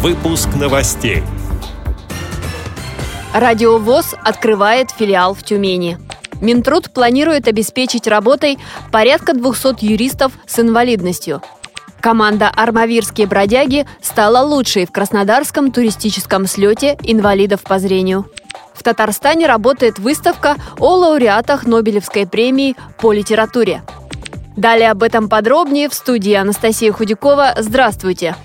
Выпуск новостей. Радио ВОЗ открывает филиал в Тюмени. Минтруд планирует обеспечить работой порядка 200 юристов с инвалидностью. Команда «Армавирские бродяги» стала лучшей в Краснодарском туристическом слете инвалидов по зрению. В Татарстане работает выставка о лауреатах Нобелевской премии по литературе. Далее об этом подробнее в студии Анастасия Худякова. Здравствуйте!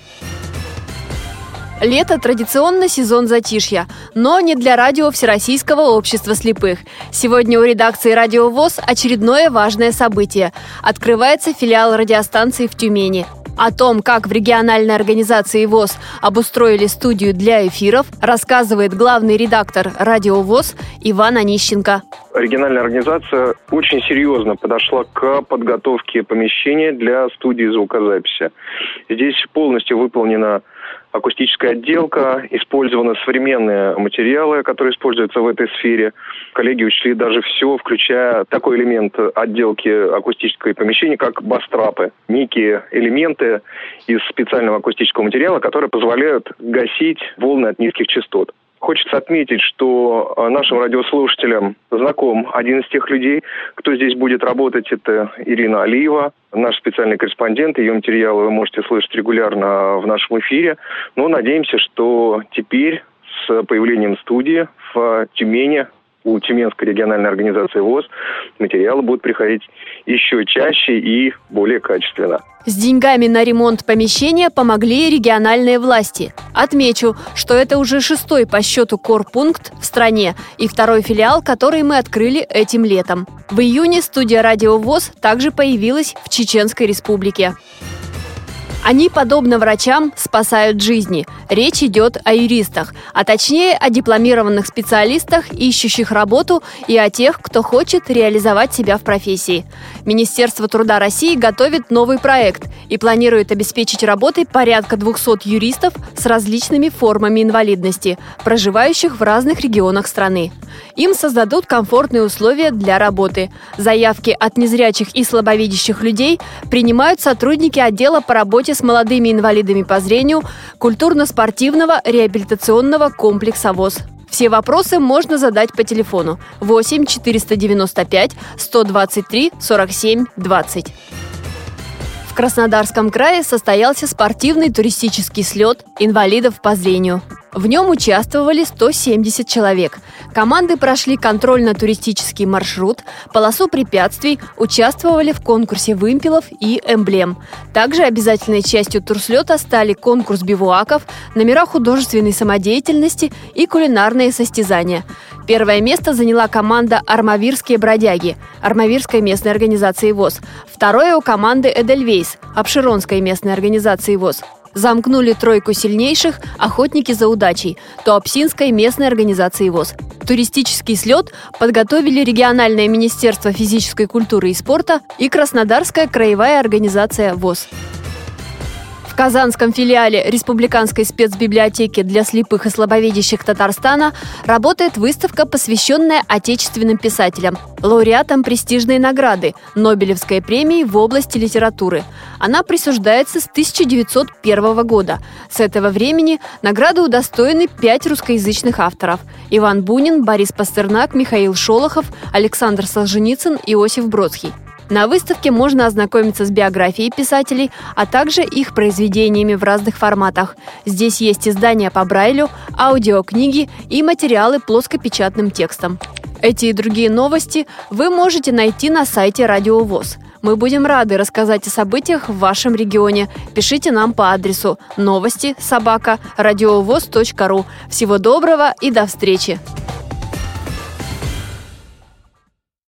Лето – традиционно сезон затишья, но не для радио Всероссийского общества слепых. Сегодня у редакции «Радио ВОЗ» очередное важное событие. Открывается филиал радиостанции в Тюмени. О том, как в региональной организации ВОЗ обустроили студию для эфиров, рассказывает главный редактор «Радио ВОЗ» Иван Онищенко. Региональная организация очень серьезно подошла к подготовке помещения для студии звукозаписи. Здесь полностью выполнена акустическая отделка, использованы современные материалы, которые используются в этой сфере. Коллеги учли даже все, включая такой элемент отделки акустического помещения, как бастрапы. Некие элементы из специального акустического материала, которые позволяют гасить волны от низких частот. Хочется отметить, что э, нашим радиослушателям знаком один из тех людей, кто здесь будет работать. Это Ирина Алиева, наш специальный корреспондент. Ее материалы вы можете слышать регулярно в нашем эфире. Но надеемся, что теперь с появлением студии в Тюмени у Тюменской региональной организации ВОЗ материалы будут приходить еще чаще и более качественно. С деньгами на ремонт помещения помогли региональные власти. Отмечу, что это уже шестой по счету корпункт в стране и второй филиал, который мы открыли этим летом. В июне студия «Радио ВОЗ» также появилась в Чеченской республике. Они, подобно врачам, спасают жизни. Речь идет о юристах, а точнее о дипломированных специалистах, ищущих работу, и о тех, кто хочет реализовать себя в профессии. Министерство труда России готовит новый проект и планирует обеспечить работой порядка 200 юристов с различными формами инвалидности, проживающих в разных регионах страны. Им создадут комфортные условия для работы. Заявки от незрячих и слабовидящих людей принимают сотрудники отдела по работе с молодыми инвалидами по зрению культурно-спортивного реабилитационного комплекса ВОЗ. Все вопросы можно задать по телефону 8 495 123 47 20. В Краснодарском крае состоялся спортивный туристический слет инвалидов по зрению. В нем участвовали 170 человек. Команды прошли контрольно-туристический маршрут, полосу препятствий, участвовали в конкурсе вымпелов и эмблем. Также обязательной частью турслета стали конкурс бивуаков, номера художественной самодеятельности и кулинарные состязания. Первое место заняла команда «Армавирские бродяги» Армавирской местной организации ВОЗ. Второе у команды «Эдельвейс» Обширонской местной организации ВОЗ замкнули тройку сильнейших охотники за удачей Туапсинской местной организации ВОЗ. Туристический слет подготовили региональное министерство физической культуры и спорта и Краснодарская краевая организация ВОЗ. В Казанском филиале Республиканской спецбиблиотеки для слепых и слабовидящих Татарстана работает выставка, посвященная отечественным писателям, лауреатам престижной награды Нобелевской премии в области литературы. Она присуждается с 1901 года. С этого времени награду удостоены пять русскоязычных авторов – Иван Бунин, Борис Пастернак, Михаил Шолохов, Александр Солженицын, Иосиф Бродский. На выставке можно ознакомиться с биографией писателей, а также их произведениями в разных форматах. Здесь есть издания по Брайлю, аудиокниги и материалы плоскопечатным текстом. Эти и другие новости вы можете найти на сайте Радио ВОЗ. Мы будем рады рассказать о событиях в вашем регионе. Пишите нам по адресу новости собака ру. Всего доброго и до встречи!